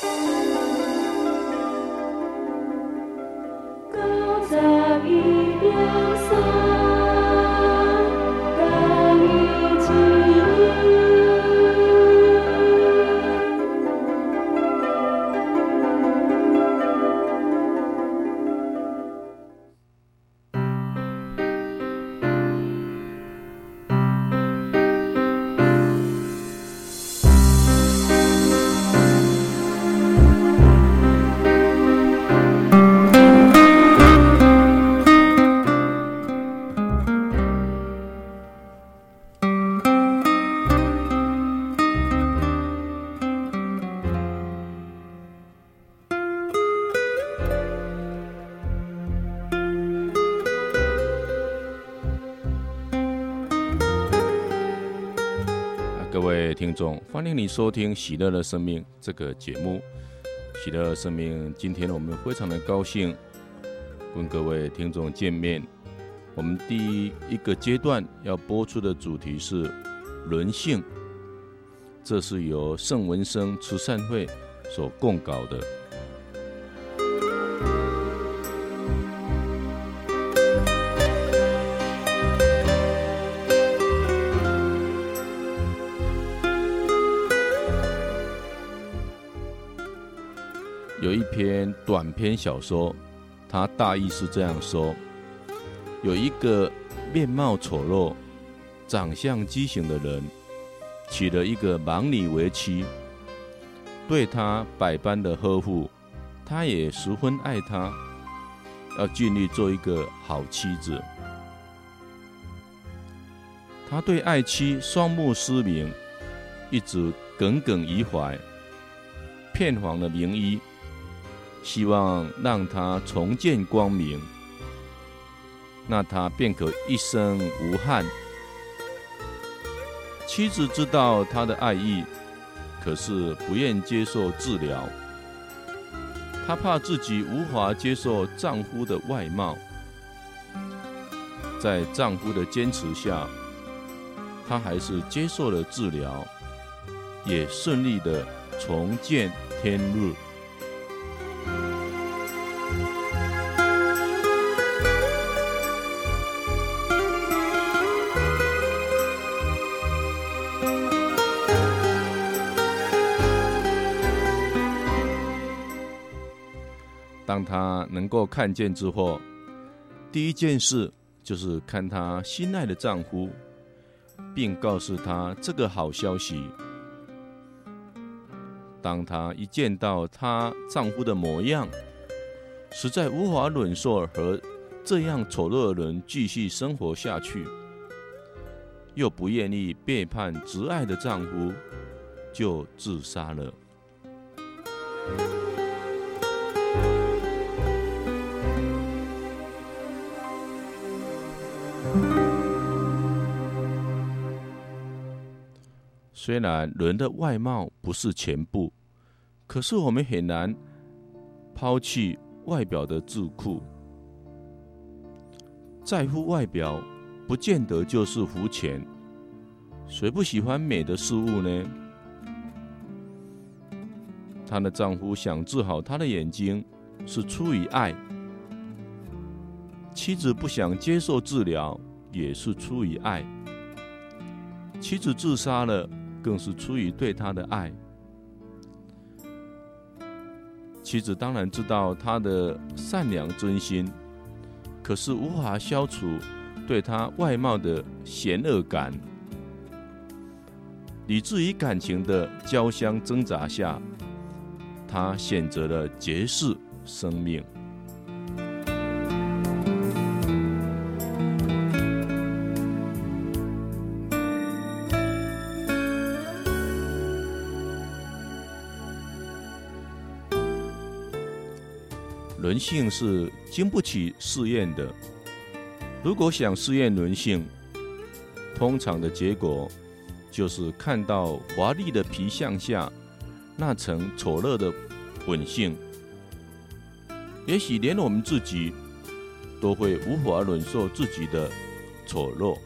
听欢迎你收听《喜乐的生命》这个节目。喜乐的生命，今天我们非常的高兴跟各位听众见面。我们第一个阶段要播出的主题是人性，这是由圣文生慈善会所供稿的。篇小说，它大意是这样说：有一个面貌丑陋、长相畸形的人，娶了一个盲女为妻，对她百般的呵护，她也十分爱她，要尽力做一个好妻子。他对爱妻双目失明，一直耿耿于怀，遍访了名医。希望让他重见光明，那他便可一生无憾。妻子知道他的爱意，可是不愿接受治疗。她怕自己无法接受丈夫的外貌，在丈夫的坚持下，她还是接受了治疗，也顺利的重见天日。能够看见之后，第一件事就是看她心爱的丈夫，并告诉他这个好消息。当她一见到她丈夫的模样，实在无法忍受和这样丑陋的人继续生活下去，又不愿意背叛挚爱的丈夫，就自杀了。虽然人的外貌不是全部，可是我们很难抛弃外表的桎梏。在乎外表，不见得就是肤浅。谁不喜欢美的事物呢？她的丈夫想治好她的眼睛，是出于爱；妻子不想接受治疗，也是出于爱。妻子自杀了。更是出于对他的爱。妻子当然知道他的善良真心，可是无法消除对他外貌的嫌恶感，以至于感情的交相挣扎下，他选择了结束生命。性是经不起试验的。如果想试验人性，通常的结果就是看到华丽的皮相下那层丑陋的本性。也许连我们自己都会无法忍受自己的丑陋。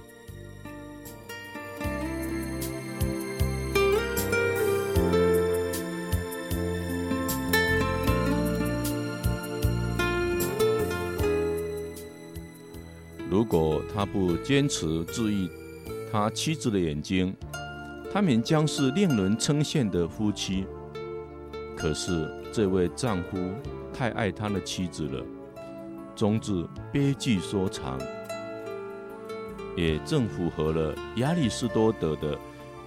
果他不坚持治愈他妻子的眼睛，他们将是令人称羡的夫妻。可是这位丈夫太爱他的妻子了，终至悲剧收场，也正符合了亚里士多德的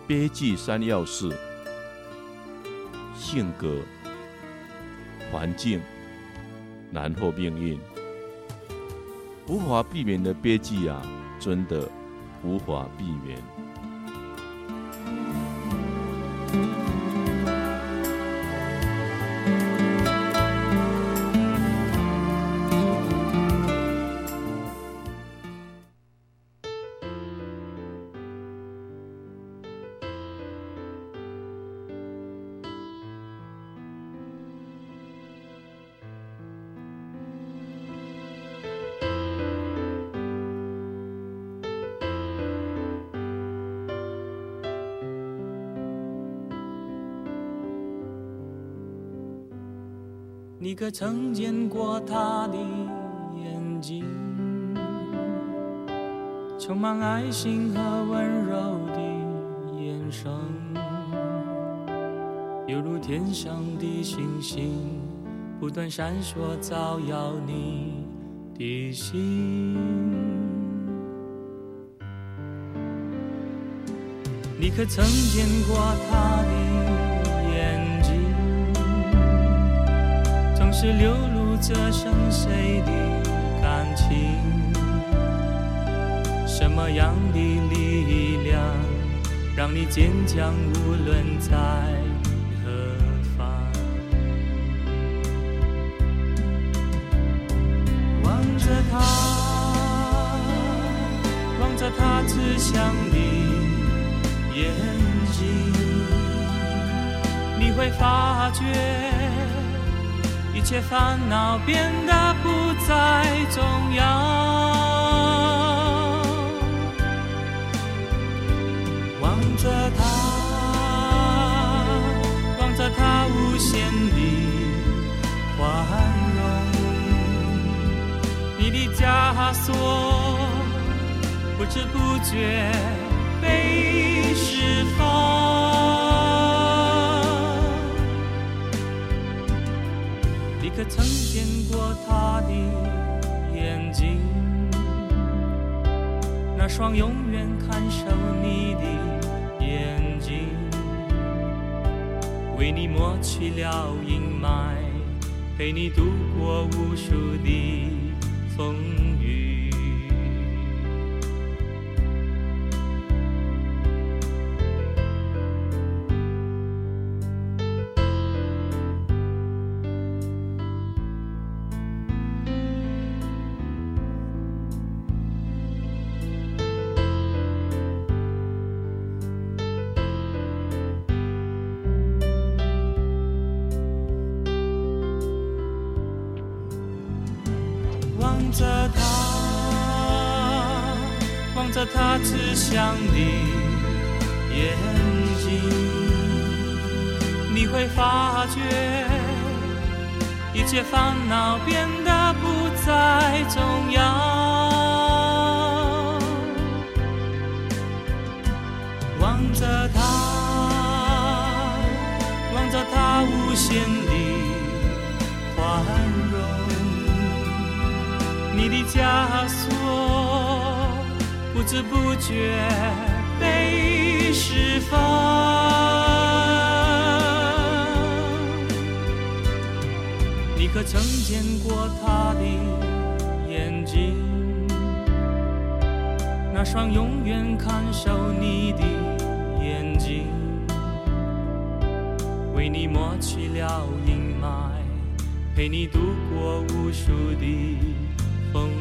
悲剧三要事：性格、环境，然后命运。无法避免的悲剧啊，真的无法避免。你可曾见过他的眼睛，充满爱心和温柔的眼神，犹如天上的星星，不断闪烁照耀你的心。你可曾见过他的？是流露着深邃的感情，什么样的力量让你坚强无论在何方？望着他，望着他慈祥的眼睛，你会发觉。一切烦恼变得不再重要，望着他，望着他无限的宽容，你的枷锁不知不觉被释放。可曾见过他的眼睛？那双永远看守你的眼睛，为你抹去了阴霾，陪你度过无数的风切烦恼变得不再重要。望着他，望着他无限的宽容，你的枷锁。不知不觉被释放。可曾见过他的眼睛？那双永远看守你的眼睛，为你抹去了阴霾，陪你度过无数的风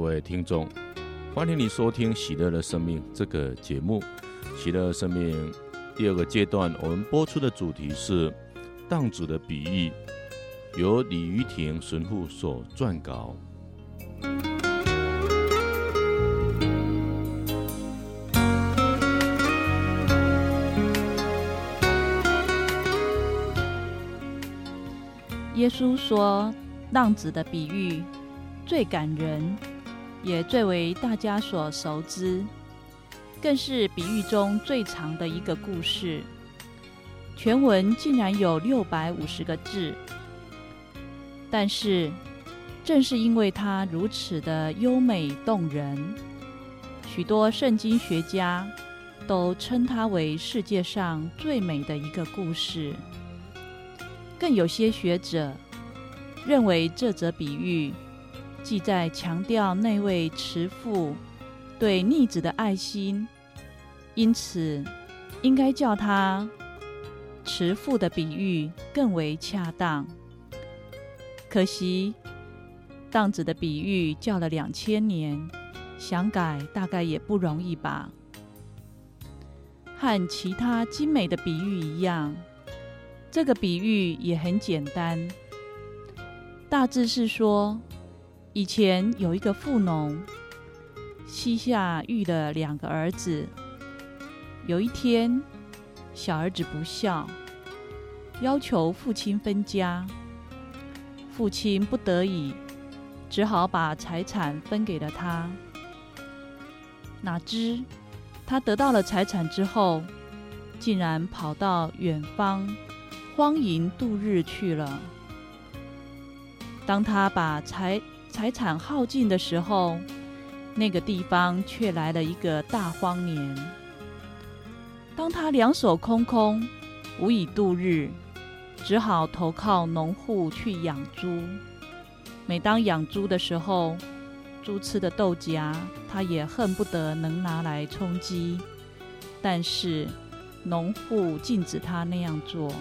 各位听众，欢迎你收听《喜乐的生命》这个节目。《喜乐生命》第二个阶段，我们播出的主题是荡子的比喻，由李于庭神父所撰稿。耶稣说：“浪子的比喻最感人，也最为大家所熟知，更是比喻中最长的一个故事。全文竟然有六百五十个字。但是，正是因为它如此的优美动人，许多圣经学家都称它为世界上最美的一个故事。”更有些学者认为，这则比喻既在强调那位慈父对逆子的爱心，因此应该叫他慈父的比喻更为恰当。可惜，荡子的比喻叫了两千年，想改大概也不容易吧。和其他精美的比喻一样。这个比喻也很简单，大致是说，以前有一个富农，膝下育了两个儿子。有一天，小儿子不孝，要求父亲分家，父亲不得已，只好把财产分给了他。哪知他得到了财产之后，竟然跑到远方。荒淫度日去了。当他把财财产耗尽的时候，那个地方却来了一个大荒年。当他两手空空，无以度日，只好投靠农户去养猪。每当养猪的时候，猪吃的豆荚，他也恨不得能拿来充饥。但是农户禁止他那样做。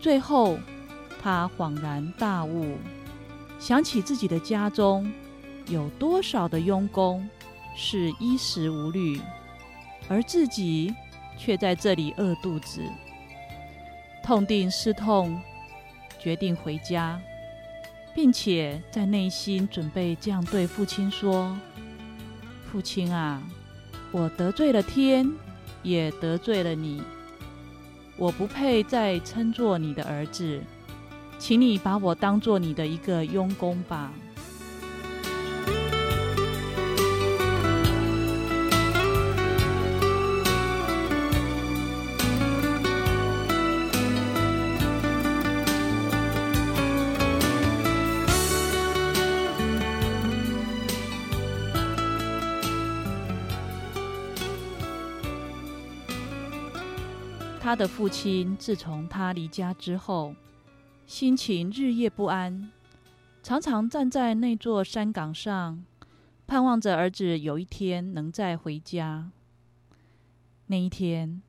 最后，他恍然大悟，想起自己的家中有多少的佣工是衣食无虑，而自己却在这里饿肚子，痛定思痛，决定回家，并且在内心准备这样对父亲说：“父亲啊，我得罪了天，也得罪了你。”我不配再称作你的儿子，请你把我当做你的一个佣工吧。他的父亲自从他离家之后，心情日夜不安，常常站在那座山岗上，盼望着儿子有一天能再回家。那一天，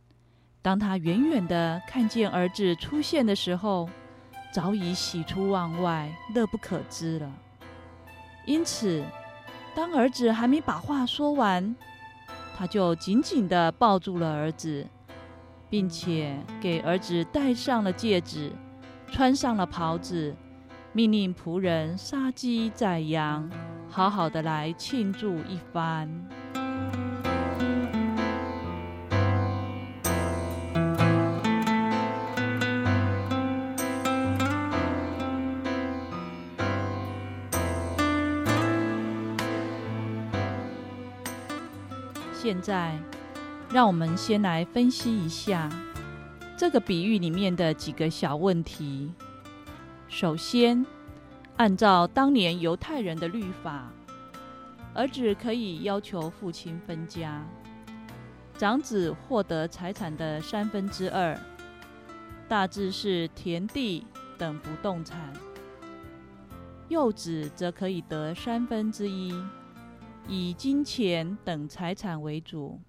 当他远远地看见儿子出现的时候，早已喜出望外，乐不可支了。因此，当儿子还没把话说完，他就紧紧地抱住了儿子。并且给儿子戴上了戒指，穿上了袍子，命令仆人杀鸡宰羊，好好的来庆祝一番。现在。让我们先来分析一下这个比喻里面的几个小问题。首先，按照当年犹太人的律法，儿子可以要求父亲分家，长子获得财产的三分之二，大致是田地等不动产；幼子则可以得三分之一，以金钱等财产为主。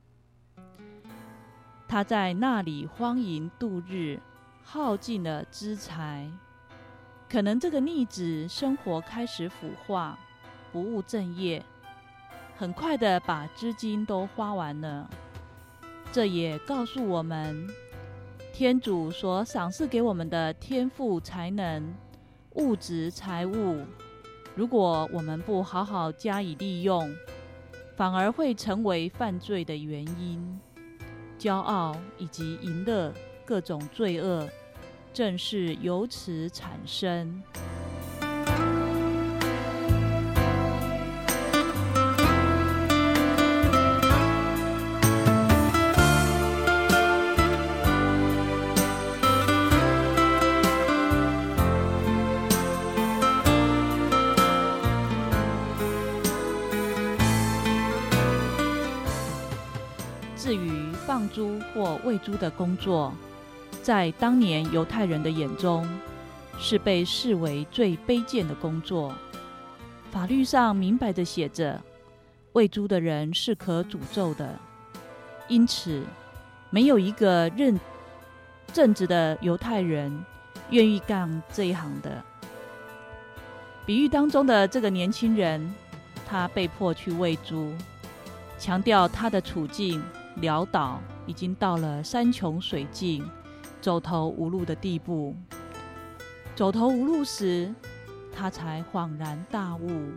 他在那里荒淫度日，耗尽了资财。可能这个逆子生活开始腐化，不务正业，很快的把资金都花完了。这也告诉我们，天主所赏赐给我们的天赋才能、物质财物，如果我们不好好加以利用，反而会成为犯罪的原因。骄傲以及淫乐各种罪恶，正是由此产生。猪或喂猪的工作，在当年犹太人的眼中，是被视为最卑贱的工作。法律上明白的写着，喂猪的人是可诅咒的。因此，没有一个认正直的犹太人愿意干这一行的。比喻当中的这个年轻人，他被迫去喂猪，强调他的处境。潦倒，已经到了山穷水尽、走投无路的地步。走投无路时，他才恍然大悟，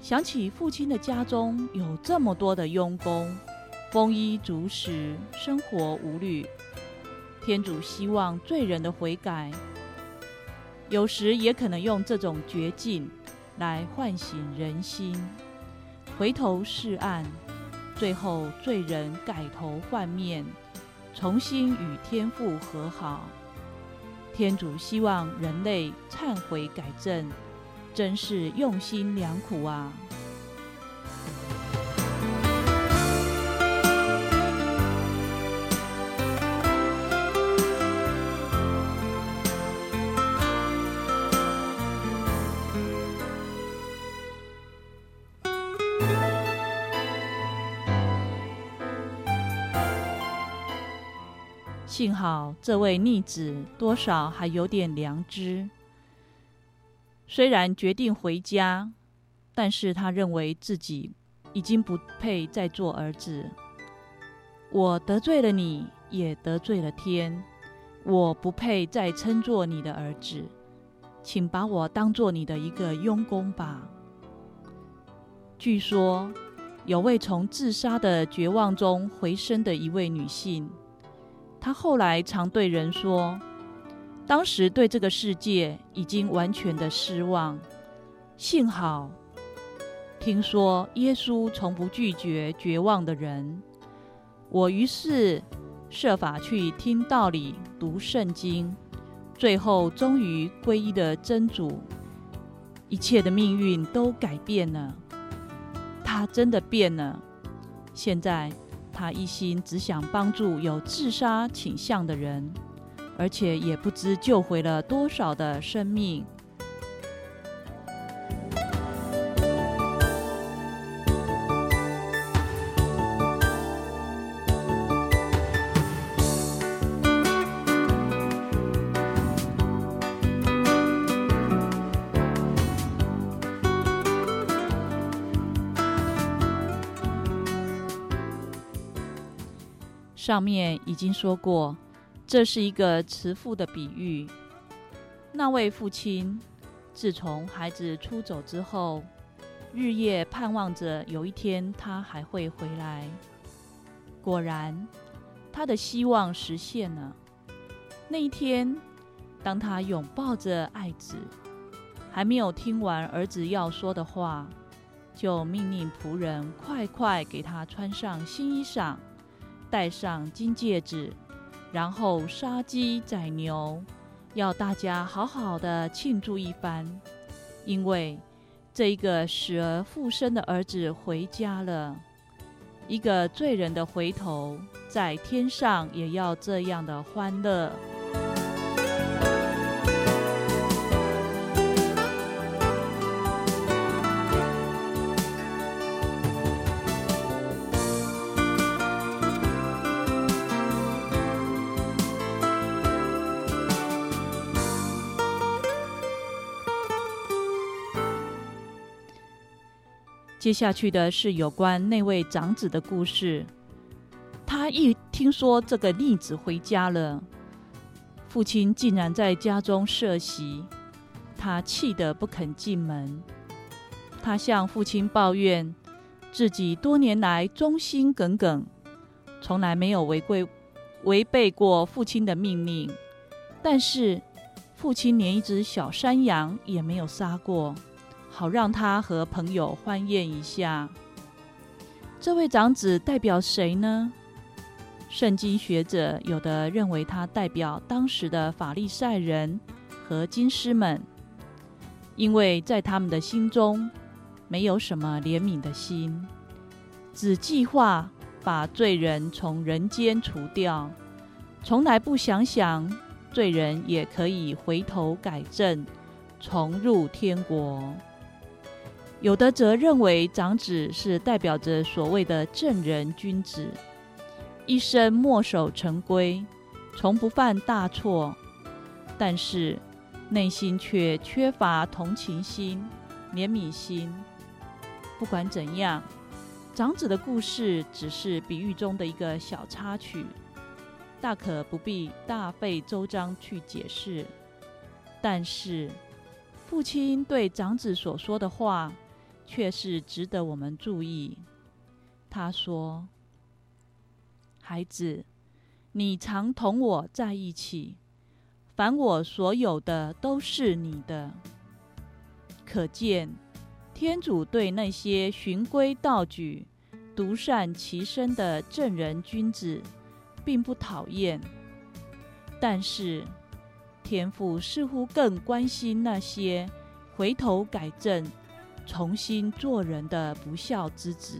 想起父亲的家中有这么多的佣工，丰衣足食，生活无虑。天主希望罪人的悔改，有时也可能用这种绝境来唤醒人心，回头是岸。最后，罪人改头换面，重新与天父和好。天主希望人类忏悔改正，真是用心良苦啊！幸好这位逆子多少还有点良知，虽然决定回家，但是他认为自己已经不配再做儿子。我得罪了你，也得罪了天，我不配再称作你的儿子，请把我当做你的一个佣工吧。据说有位从自杀的绝望中回生的一位女性。他后来常对人说，当时对这个世界已经完全的失望。幸好听说耶稣从不拒绝绝望的人，我于是设法去听道理、读圣经，最后终于皈依了真主，一切的命运都改变了。他真的变了，现在。他一心只想帮助有自杀倾向的人，而且也不知救回了多少的生命。上面已经说过，这是一个慈父的比喻。那位父亲自从孩子出走之后，日夜盼望着有一天他还会回来。果然，他的希望实现了。那一天，当他拥抱着爱子，还没有听完儿子要说的话，就命令仆人快快给他穿上新衣裳。戴上金戒指，然后杀鸡宰牛，要大家好好的庆祝一番，因为这一个死而复生的儿子回家了。一个罪人的回头，在天上也要这样的欢乐。接下去的是有关那位长子的故事。他一听说这个逆子回家了，父亲竟然在家中设席，他气得不肯进门。他向父亲抱怨，自己多年来忠心耿耿，从来没有违规违背过父亲的命令，但是父亲连一只小山羊也没有杀过，好让他和朋友欢宴一下。这位长子代表谁呢？圣经学者有的认为他代表当时的法利赛人和经师们，因为在他们的心中没有什么怜悯的心，只计划把罪人从人间除掉，从来不想想罪人也可以回头改正，重入天国。有的则认为长子是代表着所谓的正人君子。一生墨守成规，从不犯大错，但是内心却缺乏同情心、怜悯心。不管怎样，长子的故事只是比喻中的一个小插曲，大可不必大费周章去解释。但是，父亲对长子所说的话，却是值得我们注意。他说。孩子，你常同我在一起，凡我所有的都是你的。可见，天主对那些循规蹈矩、独善其身的正人君子，并不讨厌。但是，天父似乎更关心那些回头改正、重新做人的不孝之子，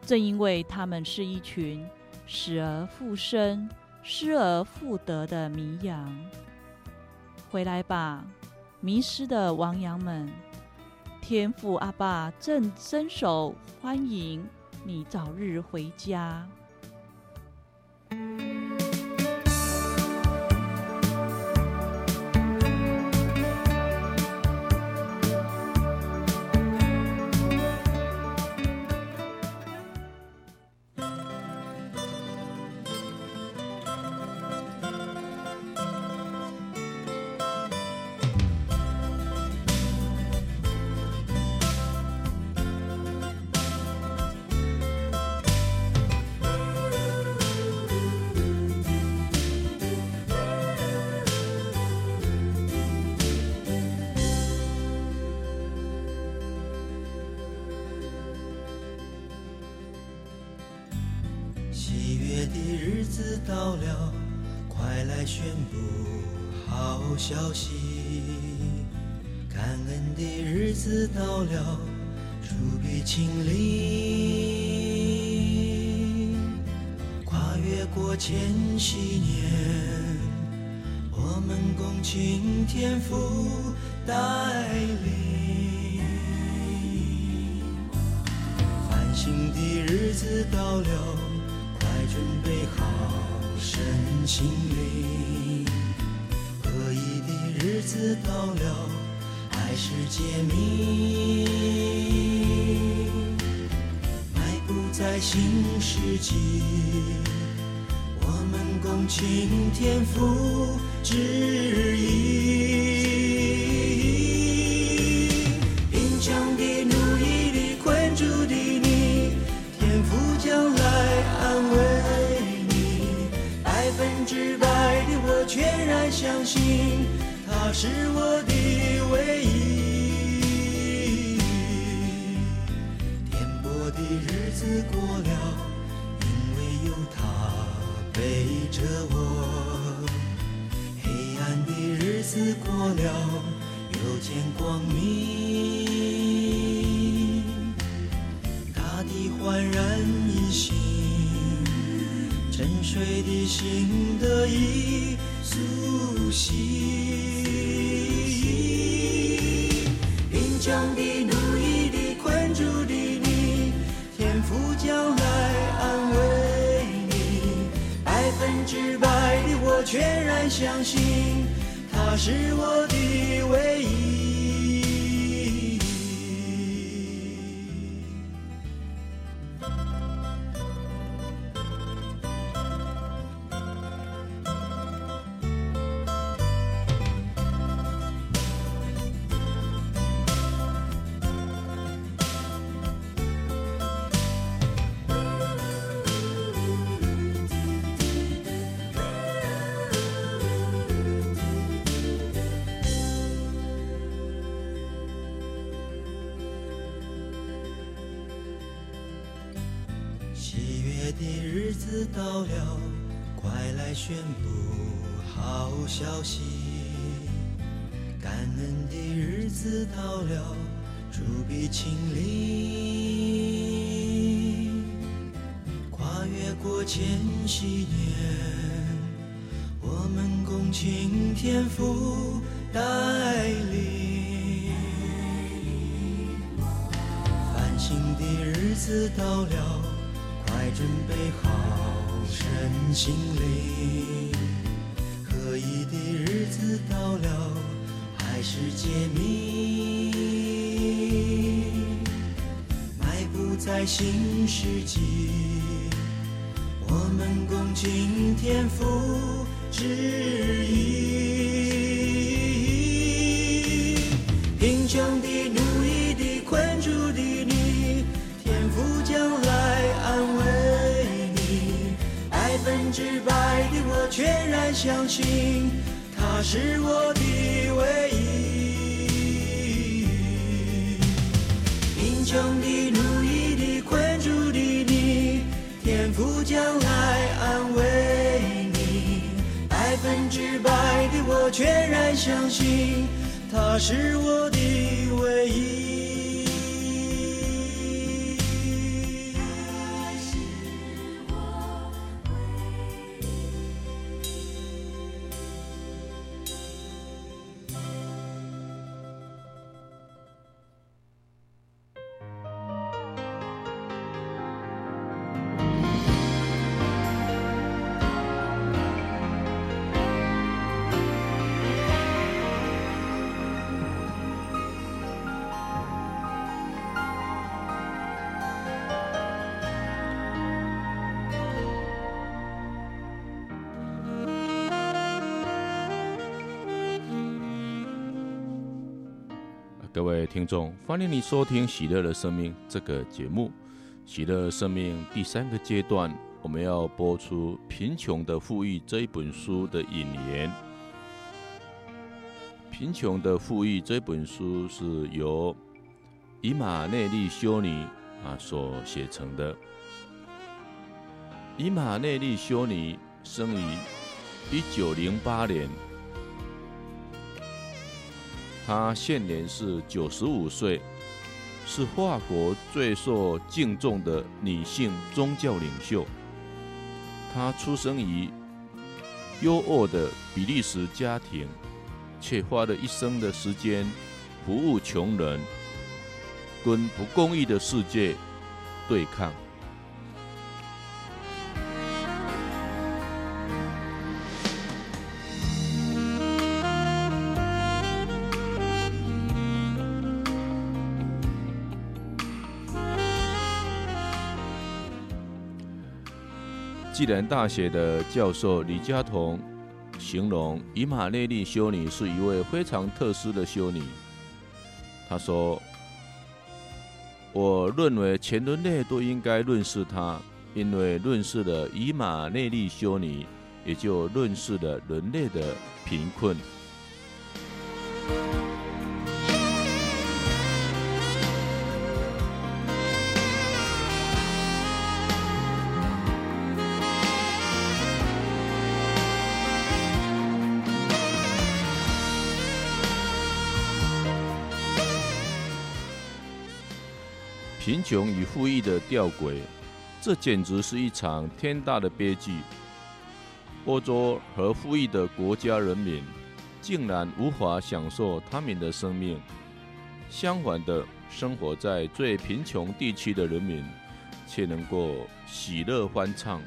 正因为他们是一群。死而复生、失而复得的迷羊，回来吧，迷失的亡羊们！天父阿爸正伸手欢迎你早日回家。心灵合以的日子到了，还是解谜，漫步在新世纪，我们共庆天父旨意，贫穷的努力被困住的。是我的唯一。颠簸的日子过了，因为有他背着我；黑暗的日子过了，又见光明。大地焕然一新，沉睡的心得以。苏醒，全然相信，他是我的唯主必亲临。跨越过千禧年，我们共请天父带领。繁星的日子到了。快准备好身心灵，合一的日子到了，还是揭秘，在新世纪，我们共敬天父旨意。贫穷的、奴役的、困住的你，天父将来安慰你。百分之百的我全然相信，他是我的将来安慰你。百分之百的我全然相信，他是我的唯一。各位听众，欢迎你收听《喜乐的生命》这个节目。《喜乐生命》第三个阶段，我们要播出《贫穷的富裕》这一本书的引言。《贫穷的富裕》这本书是由以马内利修尼啊所写成的。以马内利修尼生于一九零八年。她现年是九十五岁，是法国最受敬重的女性宗教领袖。她出生于优渥的比利时家庭，却花了一生的时间服务穷人，跟不公义的世界对抗。暨南大学的教授李嘉彤形容以马内利修女是一位非常特殊的修女。他说：“我认为全人类都应该认识她，因为认识了以马内利修女，也就认识了人类的贫困。”贫穷与富裕的吊诡，这简直是一场天大的悲剧。欧洲和富裕的国家人民竟然无法享受他们的生命，相反的，生活在最贫穷地区的人民却能够喜乐欢畅，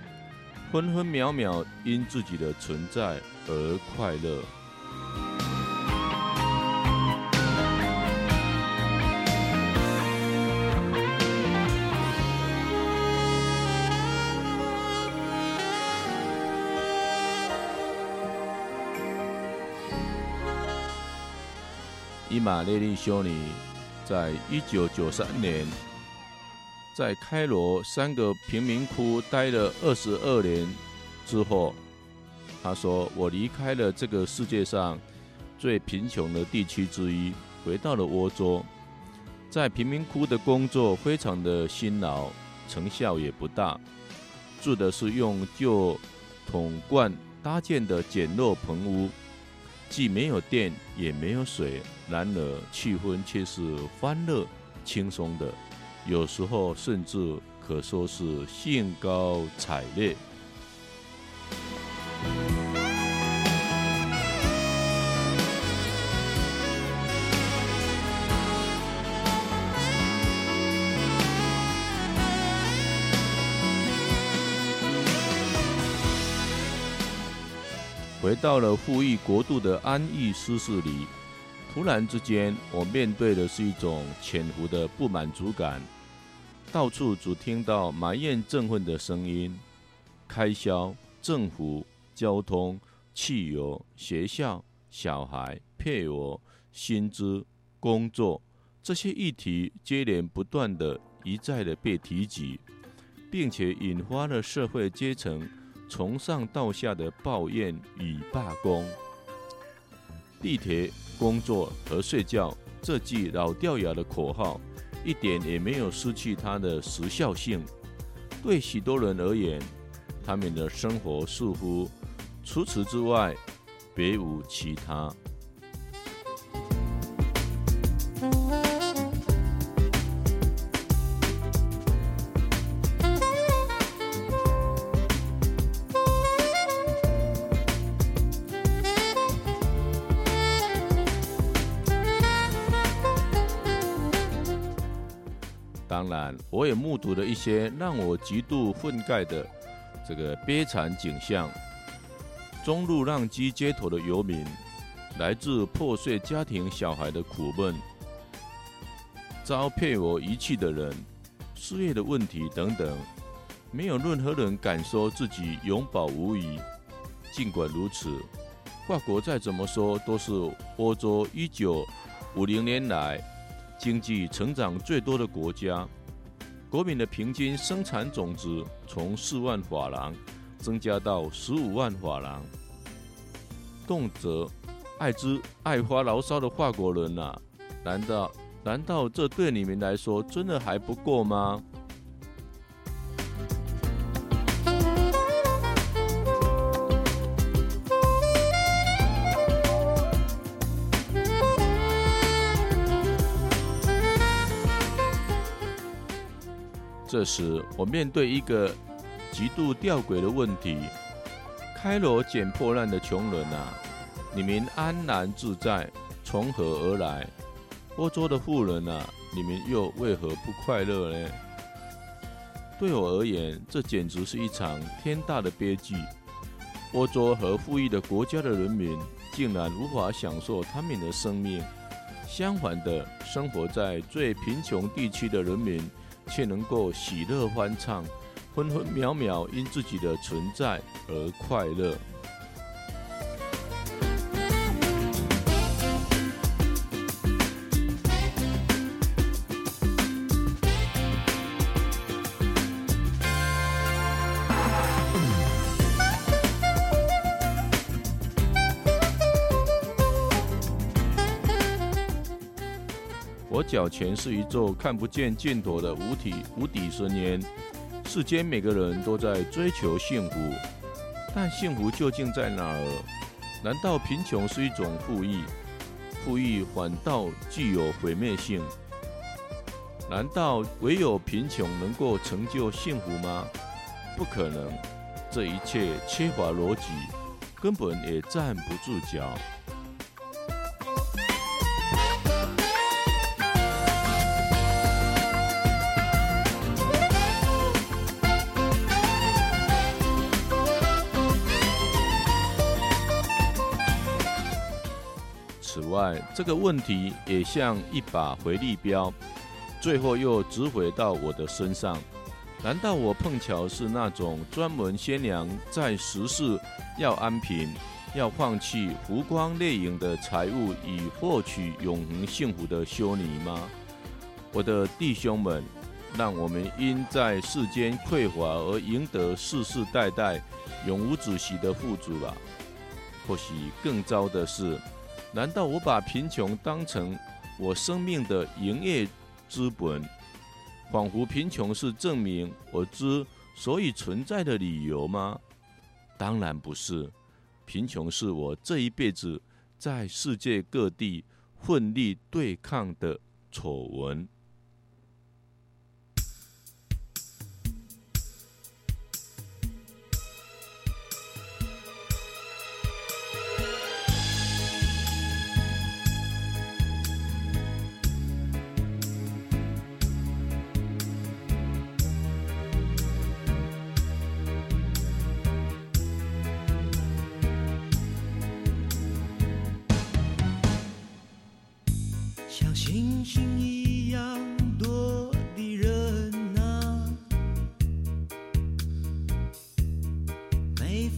分分秒秒因自己的存在而快乐。马列利修女在一九九三年在开罗三个贫民窟待了二十二年之后，她说：“我离开了这个世界上最贫穷的地区之一，回到了欧洲，在贫民窟的工作非常的辛劳，成效也不大。住的是用旧桶罐搭建的简陋棚屋，既没有电也没有水，然而气氛却是欢乐轻松的，有时候甚至可说是兴高采烈。回到了富裕国度的安逸舒适里，突然之间，我面对的是一种潜伏的不满足感。到处只听到埋怨憎恨的声音，开销、政府、交通、汽油、学校、小孩、配偶、薪资、工作，这些议题接连不断的一再的被提及，并且引发了社会阶层。从上到下的抱怨与罢工，地铁、工作和睡觉这句老掉牙的口号，一点也没有失去它的时效性。对许多人而言，他们的生活似乎除此之外别无其他。我也目睹了一些让我极度愤慨的这个悲惨景象：中路浪迹街头的游民，来自破碎家庭小孩的苦闷，遭配偶遗弃的人，失业的问题等等，没有任何人敢说自己永保无疑。尽管如此，法国再怎么说都是欧洲一九五零年来。经济成长最多的国家，国民的平均生产总值从四万法郎增加到十五万法郎。动辄爱之爱发牢骚的法国人呐、啊，难道难道这对你们来说真的还不够吗？这时，我面对一个极度吊诡的问题：开罗捡破烂的穷人啊，你们安然自在，从何而来？欧洲的富人啊，你们又为何不快乐呢？对我而言，这简直是一场天大的悲剧。欧洲和富裕的国家的人民，竟然无法享受他们的生命；相反的，生活在最贫穷地区的人民。却能够喜乐欢畅，分分秒秒因自己的存在而快乐。脚前是一座看不见尽头的无体无底深渊。世间每个人都在追求幸福，但幸福究竟在哪儿？难道贫穷是一种富裕？富裕反倒具有毁灭性？难道唯有贫穷能够成就幸福吗？不可能，这一切缺乏逻辑，根本也站不住脚。此外，这个问题也像一把回力镖，最后又直回到我的身上。难道我碰巧是那种专门宣扬在世事要安贫、要放弃浮光掠影的财物以获取永恒幸福的修女吗？我的弟兄们，让我们因在世间匮乏而赢得世世代代永无止息的富足吧。或许更糟的是。难道我把贫穷当成我生命的营业资本，仿佛贫穷是证明我之所以存在的理由吗？当然不是。贫穷是我这一辈子在世界各地奋力对抗的丑闻。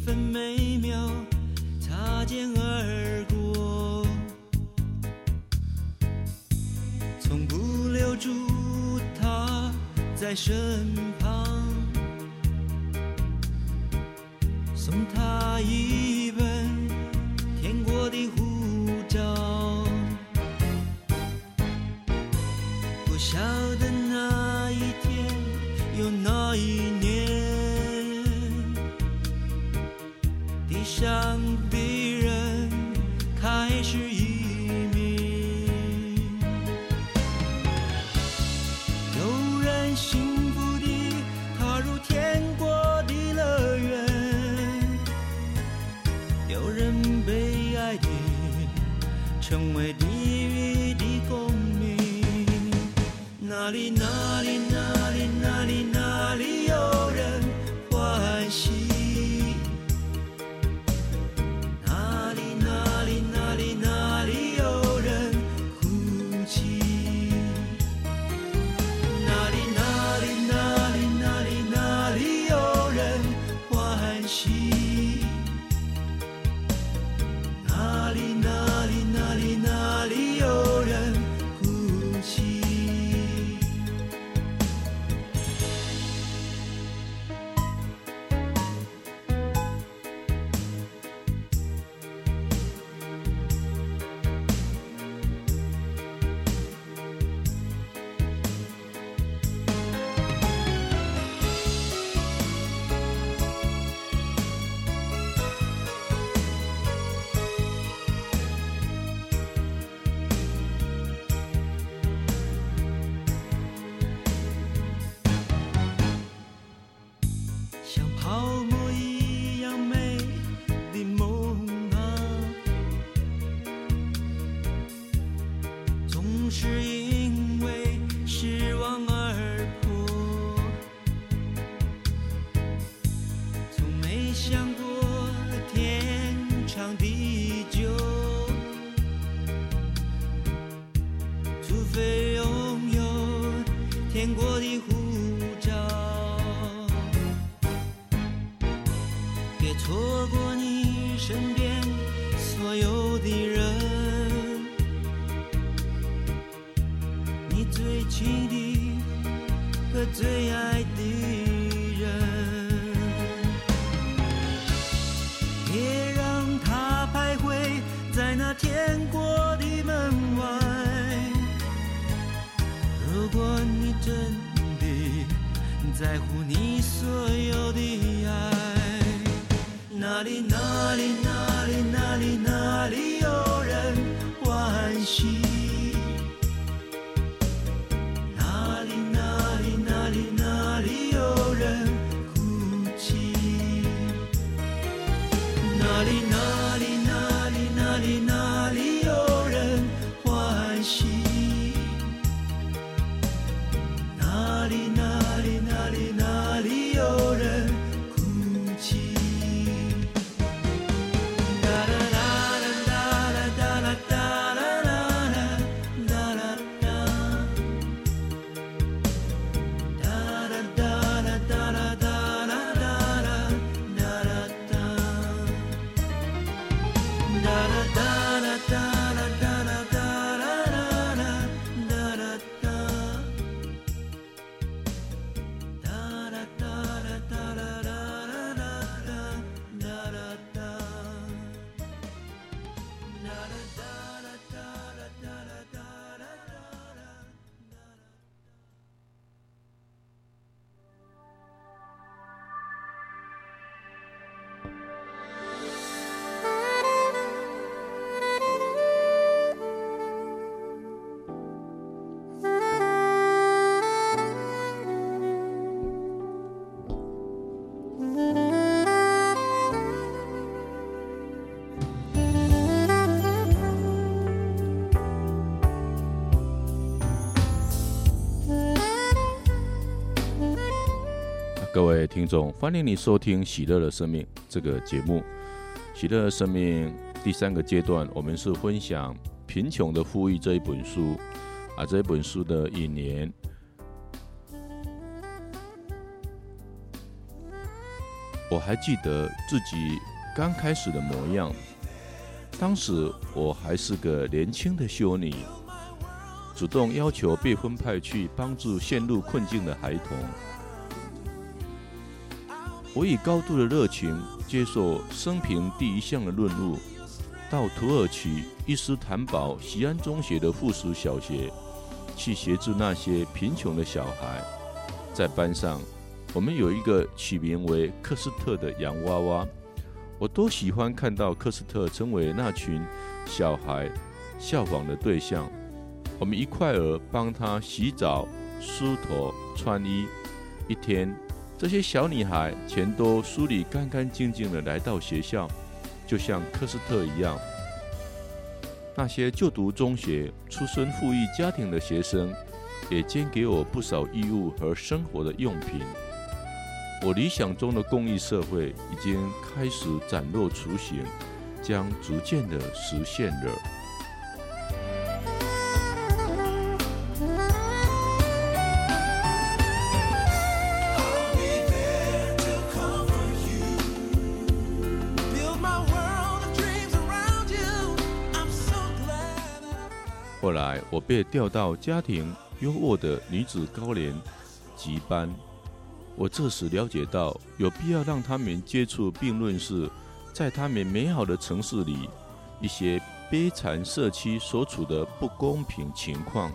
分每秒擦肩而过从不留住他在身旁。送他一各位听众，欢迎你收听《喜乐的生命》这个节目。《喜乐的生命》第三个阶段，我们是分享《贫穷的富裕》这一本书啊，这一本书的引言。我还记得自己刚开始的模样，当时我还是个年轻的修女，主动要求被分派去帮助陷入困境的孩童。我以高度的热情接受生平第一项的任务，到土耳其伊斯坦堡西安中学的附属小学去协助那些贫穷的小孩。在班上，我们有一个取名为克斯特的洋娃娃，我多喜欢看到克斯特成为那群小孩效仿的对象。我们一块儿帮他洗澡、梳头、穿衣。一天。这些小女孩全都梳理干干净净的来到学校，就像科斯特一样。那些就读中学、出身富裕家庭的学生，也捐给我不少衣物和生活的用品。我理想中的公益社会已经开始展露雏形，将逐渐的实现了。我被调到家庭优渥的女子高年级班。我这时了解到，有必要让他们接触并论是，在他们美好的城市里，一些悲惨社区所处的不公平情况。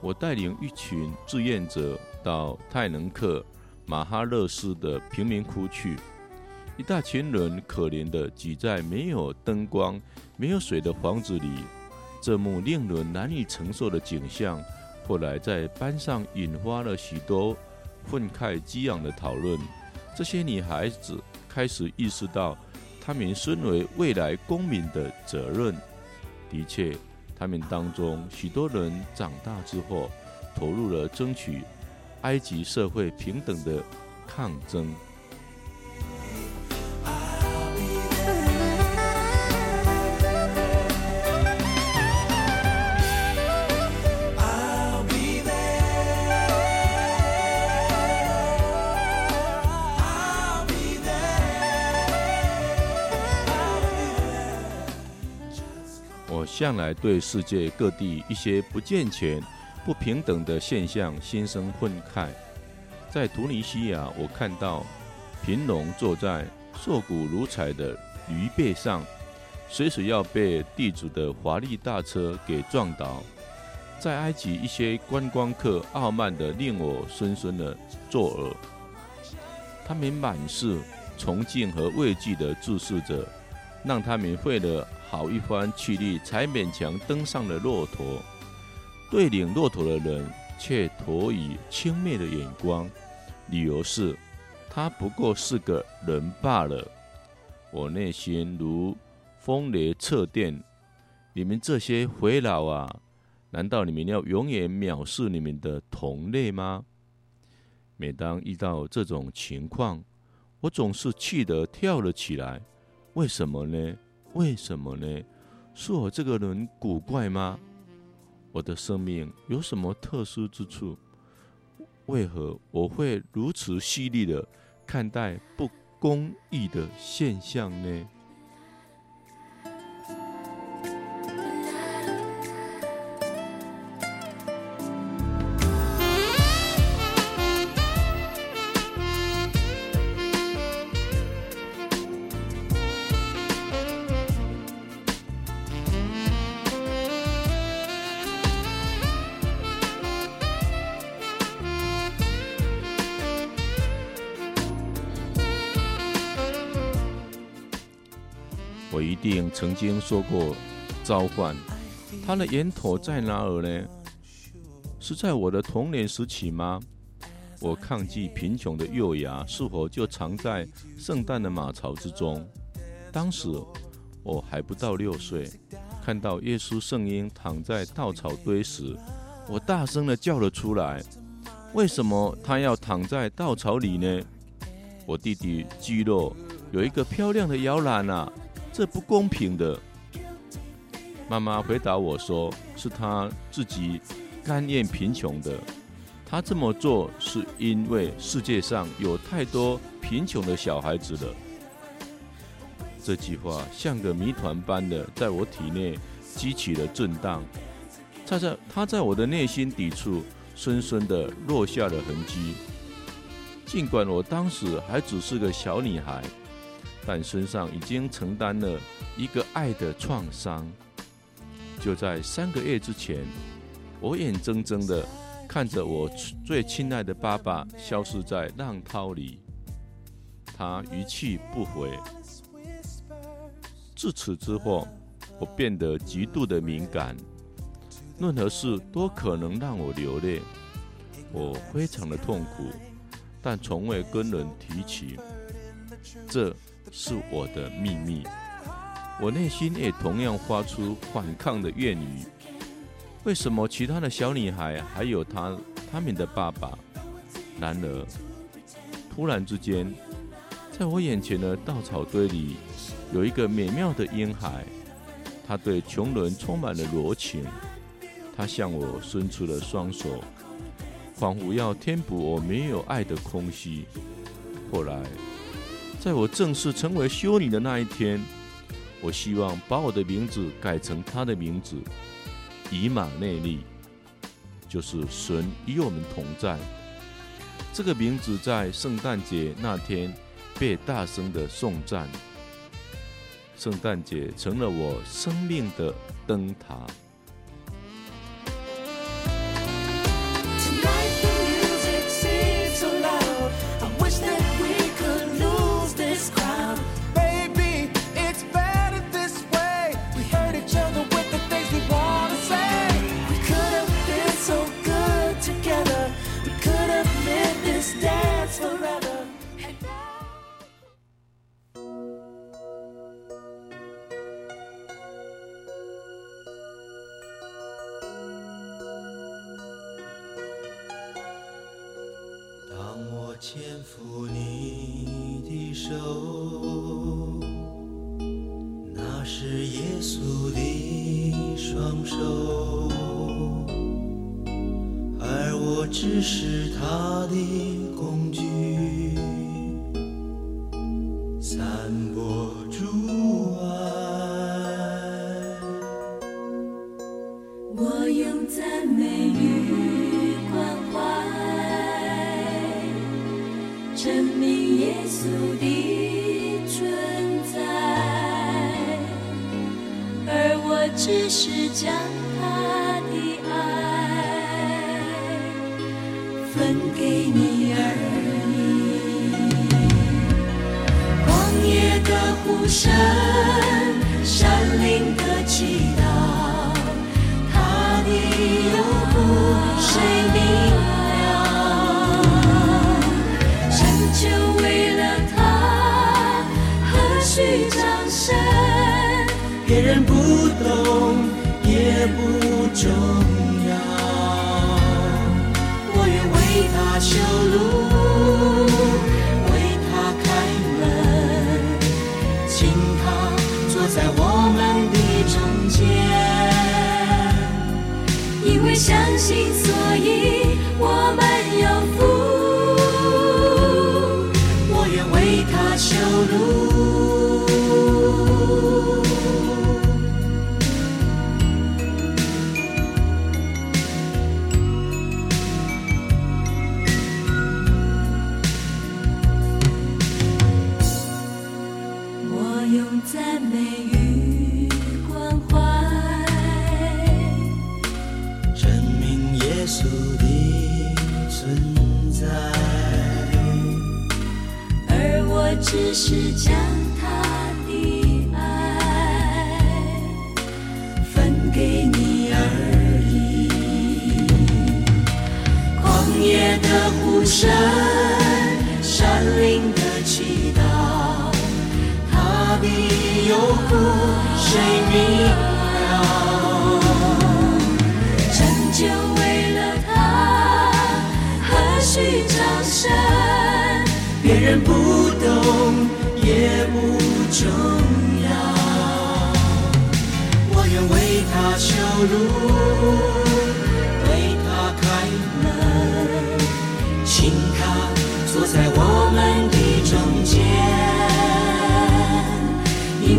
我带领一群志愿者到泰能克马哈勒斯的贫民窟去，一大群人可怜地挤在没有灯光、没有水的房子里。这幕令人难以承受的景象，后来在班上引发了许多愤慨激昂的讨论。这些女孩子开始意识到，她们身为未来公民的责任。的确，她们当中许多人长大之后，投入了争取埃及社会平等的抗争。向来对世界各地一些不健全、不平等的现象心生愤慨。在突尼西亚，我看到贫农坐在瘦骨如柴的驴背上，随时要被地主的华丽大车给撞倒。在埃及，一些观光客傲慢地令我深深的作呕，他们满是崇敬和畏惧的注视着，让他们费了。好一番气力才勉强登上了骆驼，对领骆驼的人却投以轻蔑的眼光，理由是他不过是个人罢了。我内心如风雷掣电，你们这些匪佬啊，难道你们要永远藐视你们的同类吗？每当遇到这种情况，我总是气得跳了起来。为什么呢？为什么呢？是我这个人古怪吗？我的生命有什么特殊之处？为何我会如此犀利的看待不公义的现象呢？曾经说过召唤，它的源头在哪儿呢？是在我的童年时期吗？我抗拒贫穷的幼芽是否就藏在圣诞的马槽之中？当时我还不到六岁，看到耶稣圣婴躺在稻草堆时，我大声地叫了出来：为什么他要躺在稻草里呢？我弟弟基洛有一个漂亮的摇篮啊，这不公平的。”妈妈回答我说：“是他自己甘愿贫穷的。他这么做是因为世界上有太多贫穷的小孩子了。”这句话像个谜团般的在我体内激起了震荡，它在他在我的内心底处深深的落下了痕迹。尽管我当时还只是个小女孩，但身上已经承担了一个爱的创伤。就在三个月之前，我眼睁睁地看着我最亲爱的爸爸消失在浪涛里，他一去不回。自此之后，我变得极度的敏感，任何事都可能让我流泪，我非常的痛苦。但从未跟人提起，这是我的秘密。我内心也同样发出反抗的怨语。为什么其他的小女孩还有她他们的爸爸？然而，突然之间，在我眼前的稻草堆里，有一个美妙的婴孩。他对穷人充满了柔情。他向我伸出了双手。仿佛要填补我没有爱的空隙。后来，在我正式成为修女的那一天，我希望把我的名字改成他的名字——以马内利，就是神与我们同在。这个名字在圣诞节那天被大声的颂赞。圣诞节成了我生命的灯塔。双手，而我只是他的工具，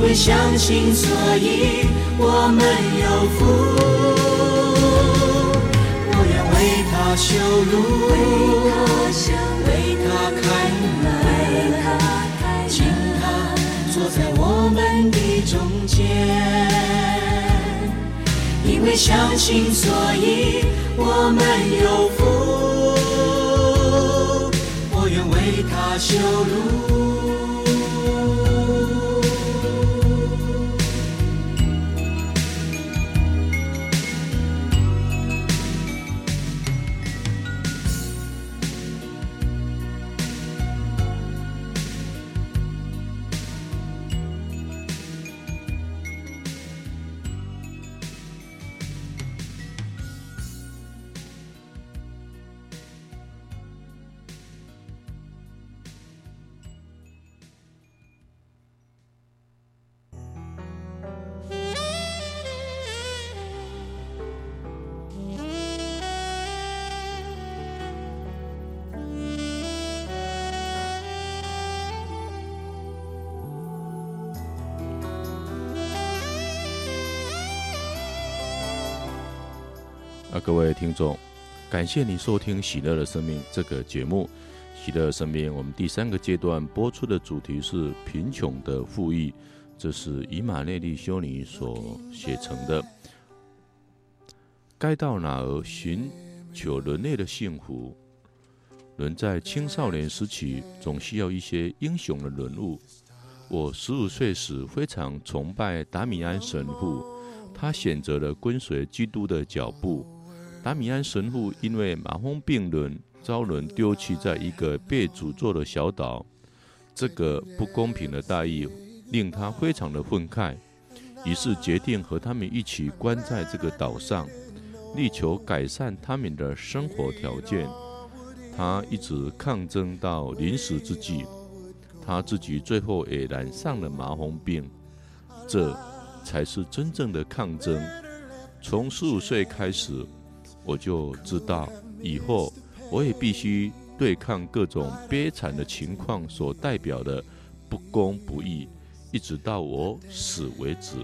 因为相信，所以我们有福。我愿为他修路，为他开门，请他坐在我们的中间。因为相信，所以我们有福。我愿为他修路。各位听众，感谢你收听《喜乐的生命》这个节目。《喜乐的生命》我们第三个阶段播出的主题是贫穷的富裕，这是以马内利修女所写成的。该到哪儿寻求人类的幸福？人在青少年时期总需要一些英雄的人物。我十五岁时非常崇拜达米安神父，他选择了跟随基督的脚步。达米安神父因为麻风病人遭人丢弃在一个被诅咒的小岛，这个不公平的待遇令他非常的愤慨，于是决定和他们一起关在这个岛上，力求改善他们的生活条件。他一直抗争到临死之际，他自己最后也染上了麻风病，这才是真正的抗争。从十五岁开始。我就知道，以后我也必须对抗各种悲惨的情况所代表的不公不义，一直到我死为止。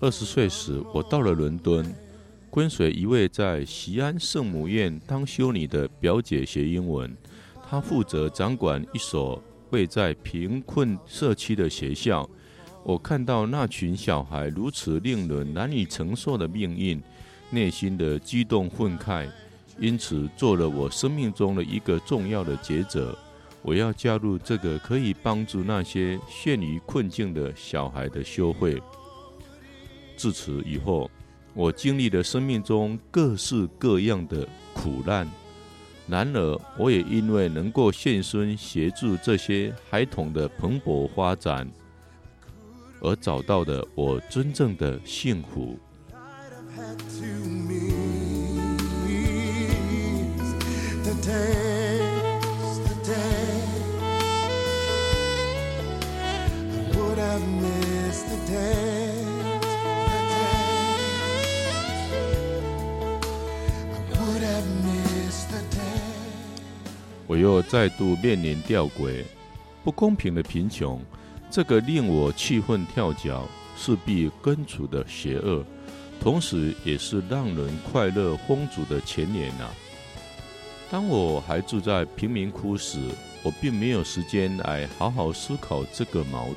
二十岁时，我到了伦敦，跟随一位在西安圣母院当修女的表姐学英文。她负责掌管一所位在贫困社区的学校。我看到那群小孩如此令人难以承受的命运，内心的激动愤慨，因此做了我生命中的一个重要的抉择：我要加入这个可以帮助那些陷于困境的小孩的修会。自此以后，我经历了生命中各式各样的苦难。然而，我也因为能够献身协助这些孩童的蓬勃发展，而找到了我真正的幸福。我又再度面临吊诡、不公平的贫穷，这个令我气愤跳脚、势必根除的邪恶，同时也是让人快乐丰足的前年啊！当我还住在贫民窟时，我并没有时间来好好思考这个矛盾。